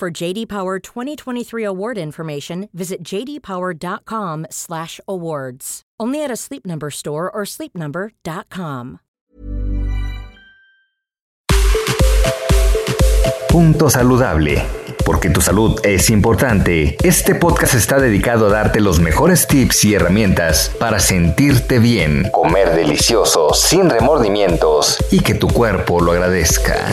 For JD Power 2023 award information, visit jdpower.com/awards. Only at a Sleep Number store or sleepnumber.com. Punto saludable. Porque tu salud es importante, este podcast está dedicado a darte los mejores tips y herramientas para sentirte bien, comer delicioso, sin remordimientos y que tu cuerpo lo agradezca.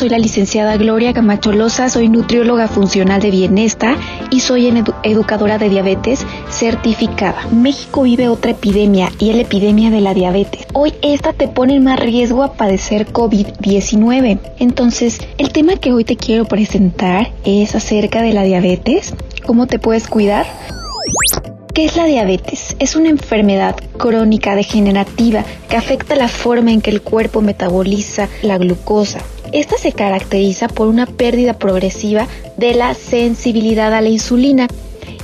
Soy la licenciada Gloria Camacho Loza, soy nutrióloga funcional de bienestar y soy educadora de diabetes certificada. México vive otra epidemia y es la epidemia de la diabetes. Hoy esta te pone en más riesgo a padecer COVID-19. Entonces, el tema que hoy te quiero presentar es acerca de la diabetes, cómo te puedes cuidar. ¿Qué es la diabetes? Es una enfermedad crónica degenerativa que afecta la forma en que el cuerpo metaboliza la glucosa. Esta se caracteriza por una pérdida progresiva de la sensibilidad a la insulina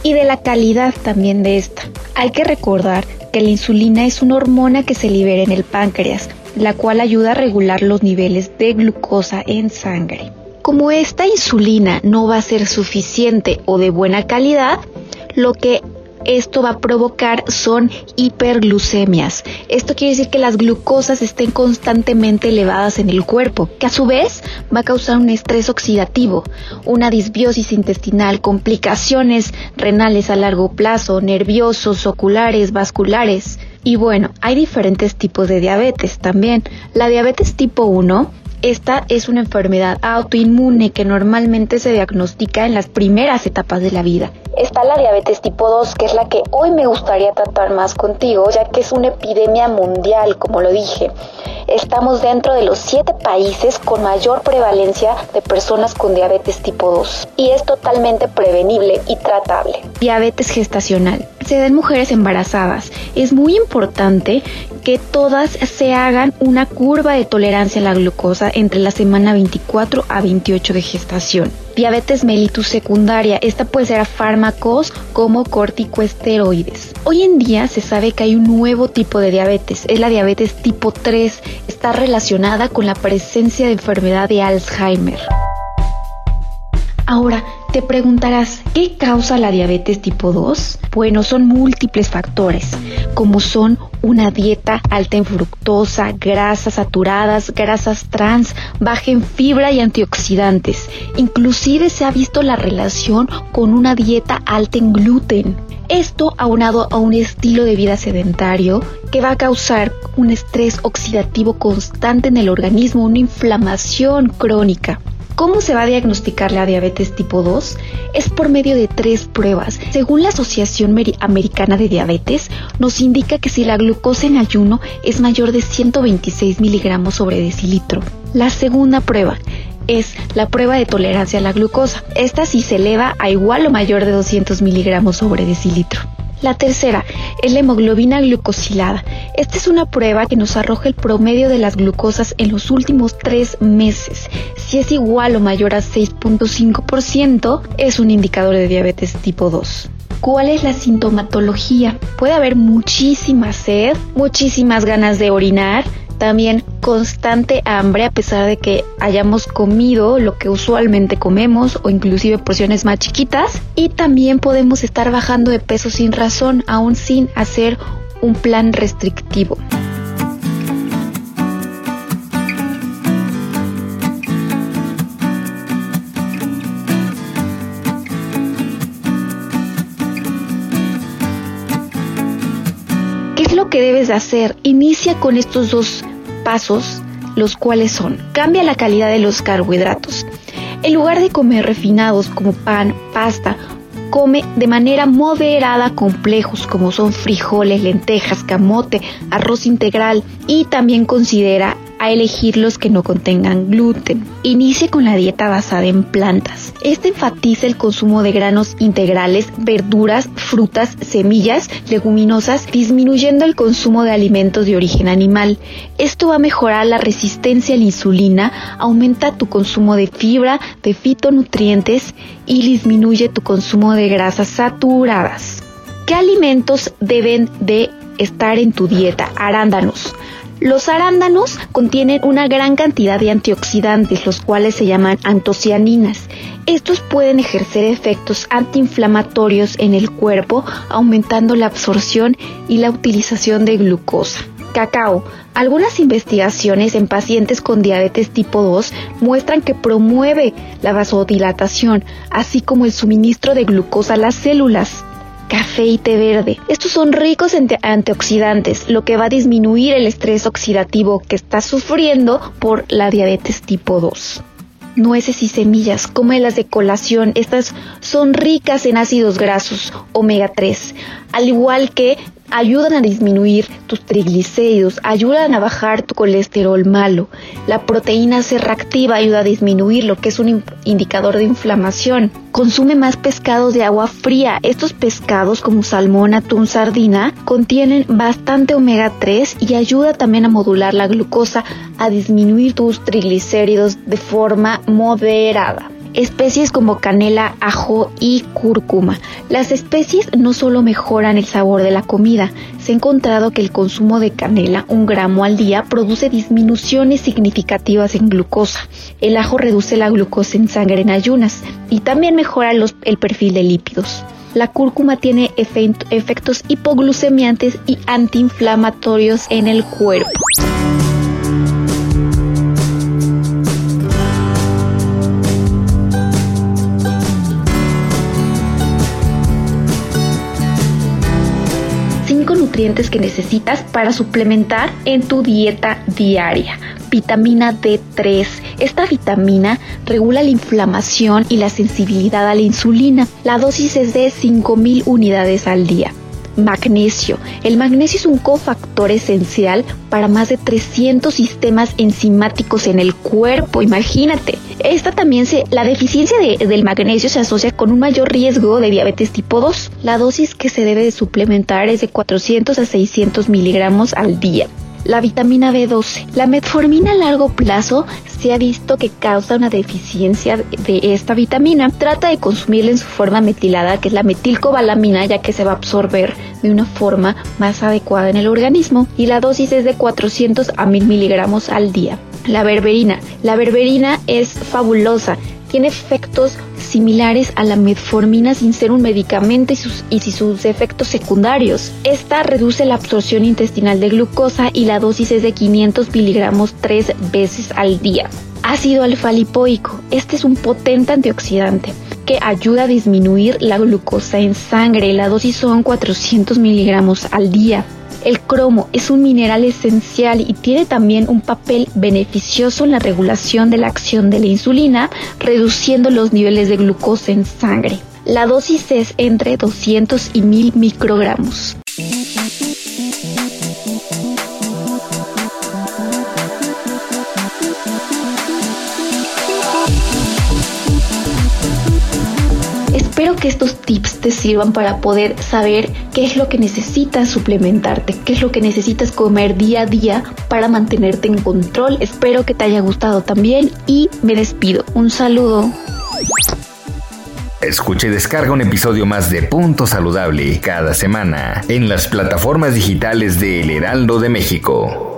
y de la calidad también de esta. Hay que recordar que la insulina es una hormona que se libera en el páncreas, la cual ayuda a regular los niveles de glucosa en sangre. Como esta insulina no va a ser suficiente o de buena calidad, lo que esto va a provocar son hiperglucemias. Esto quiere decir que las glucosas estén constantemente elevadas en el cuerpo, que a su vez va a causar un estrés oxidativo, una disbiosis intestinal, complicaciones renales a largo plazo, nerviosos, oculares, vasculares. Y bueno, hay diferentes tipos de diabetes también. La diabetes tipo 1 esta es una enfermedad autoinmune que normalmente se diagnostica en las primeras etapas de la vida. Está la diabetes tipo 2, que es la que hoy me gustaría tratar más contigo, ya que es una epidemia mundial, como lo dije. Estamos dentro de los siete países con mayor prevalencia de personas con diabetes tipo 2 y es totalmente prevenible y tratable. Diabetes gestacional. Se da mujeres embarazadas. Es muy importante que todas se hagan una curva de tolerancia a la glucosa entre la semana 24 a 28 de gestación. Diabetes mellitus secundaria, esta puede ser a fármacos como corticoesteroides. Hoy en día se sabe que hay un nuevo tipo de diabetes, es la diabetes tipo 3, está relacionada con la presencia de enfermedad de Alzheimer. Ahora, te preguntarás, ¿qué causa la diabetes tipo 2? Bueno, son múltiples factores, como son una dieta alta en fructosa, grasas saturadas, grasas trans, baja en fibra y antioxidantes. Inclusive se ha visto la relación con una dieta alta en gluten. Esto aunado a un estilo de vida sedentario que va a causar un estrés oxidativo constante en el organismo, una inflamación crónica. ¿Cómo se va a diagnosticar la diabetes tipo 2? Es por medio de tres pruebas. Según la Asociación Americana de Diabetes, nos indica que si la glucosa en ayuno es mayor de 126 miligramos sobre decilitro. La segunda prueba es la prueba de tolerancia a la glucosa. Esta si se eleva a igual o mayor de 200 miligramos sobre decilitro. La tercera es la hemoglobina glucosilada. Esta es una prueba que nos arroja el promedio de las glucosas en los últimos tres meses. Si es igual o mayor a 6.5%, es un indicador de diabetes tipo 2. ¿Cuál es la sintomatología? Puede haber muchísima sed, muchísimas ganas de orinar, también constante hambre a pesar de que hayamos comido lo que usualmente comemos o inclusive porciones más chiquitas y también podemos estar bajando de peso sin razón aún sin hacer un plan restrictivo. Que debes de hacer? Inicia con estos dos pasos, los cuales son, cambia la calidad de los carbohidratos. En lugar de comer refinados como pan, pasta, come de manera moderada complejos como son frijoles, lentejas, camote, arroz integral y también considera a elegir los que no contengan gluten. Inicie con la dieta basada en plantas. Este enfatiza el consumo de granos integrales, verduras, frutas, semillas, leguminosas, disminuyendo el consumo de alimentos de origen animal. Esto va a mejorar la resistencia a la insulina, aumenta tu consumo de fibra, de fitonutrientes y disminuye tu consumo de grasas saturadas. ¿Qué alimentos deben de estar en tu dieta? Arándanos. Los arándanos contienen una gran cantidad de antioxidantes, los cuales se llaman antocianinas. Estos pueden ejercer efectos antiinflamatorios en el cuerpo, aumentando la absorción y la utilización de glucosa. Cacao. Algunas investigaciones en pacientes con diabetes tipo 2 muestran que promueve la vasodilatación, así como el suministro de glucosa a las células café y té verde. Estos son ricos en antioxidantes, lo que va a disminuir el estrés oxidativo que está sufriendo por la diabetes tipo 2 nueces y semillas, las de colación. Estas son ricas en ácidos grasos omega 3, al igual que ayudan a disminuir tus triglicéridos, ayudan a bajar tu colesterol malo. La proteína C reactiva ayuda a disminuir lo que es un indicador de inflamación. Consume más pescados de agua fría. Estos pescados como salmón, atún, sardina contienen bastante omega 3 y ayuda también a modular la glucosa, a disminuir tus triglicéridos de forma moderada especies como canela, ajo y cúrcuma. Las especies no solo mejoran el sabor de la comida, se ha encontrado que el consumo de canela, un gramo al día, produce disminuciones significativas en glucosa. El ajo reduce la glucosa en sangre en ayunas y también mejora el perfil de lípidos. La cúrcuma tiene efectos hipoglucemiantes y antiinflamatorios en el cuerpo. Que necesitas para suplementar en tu dieta diaria. Vitamina D3. Esta vitamina regula la inflamación y la sensibilidad a la insulina. La dosis es de 5.000 unidades al día. Magnesio. El magnesio es un cofactor esencial para más de 300 sistemas enzimáticos en el cuerpo. Imagínate. Esta también se, la deficiencia del magnesio se asocia con un mayor riesgo de diabetes tipo 2. La dosis que se debe de suplementar es de 400 a 600 miligramos al día la vitamina B12. La metformina a largo plazo se ha visto que causa una deficiencia de esta vitamina. Trata de consumirla en su forma metilada, que es la metilcobalamina, ya que se va a absorber de una forma más adecuada en el organismo. Y la dosis es de 400 a 1000 miligramos al día. La berberina. La berberina es fabulosa tiene efectos similares a la metformina sin ser un medicamento y, sus, y sus efectos secundarios. Esta reduce la absorción intestinal de glucosa y la dosis es de 500 miligramos tres veces al día. Ácido alfa-lipoico. Este es un potente antioxidante que ayuda a disminuir la glucosa en sangre. La dosis son 400 miligramos al día. El cromo es un mineral esencial y tiene también un papel beneficioso en la regulación de la acción de la insulina, reduciendo los niveles de glucosa en sangre. La dosis es entre 200 y 1000 microgramos. Que estos tips te sirvan para poder saber qué es lo que necesitas suplementarte, qué es lo que necesitas comer día a día para mantenerte en control. Espero que te haya gustado también y me despido. Un saludo. Escucha y descarga un episodio más de Punto Saludable cada semana en las plataformas digitales de El Heraldo de México.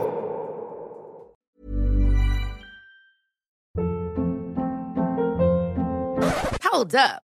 Hold up.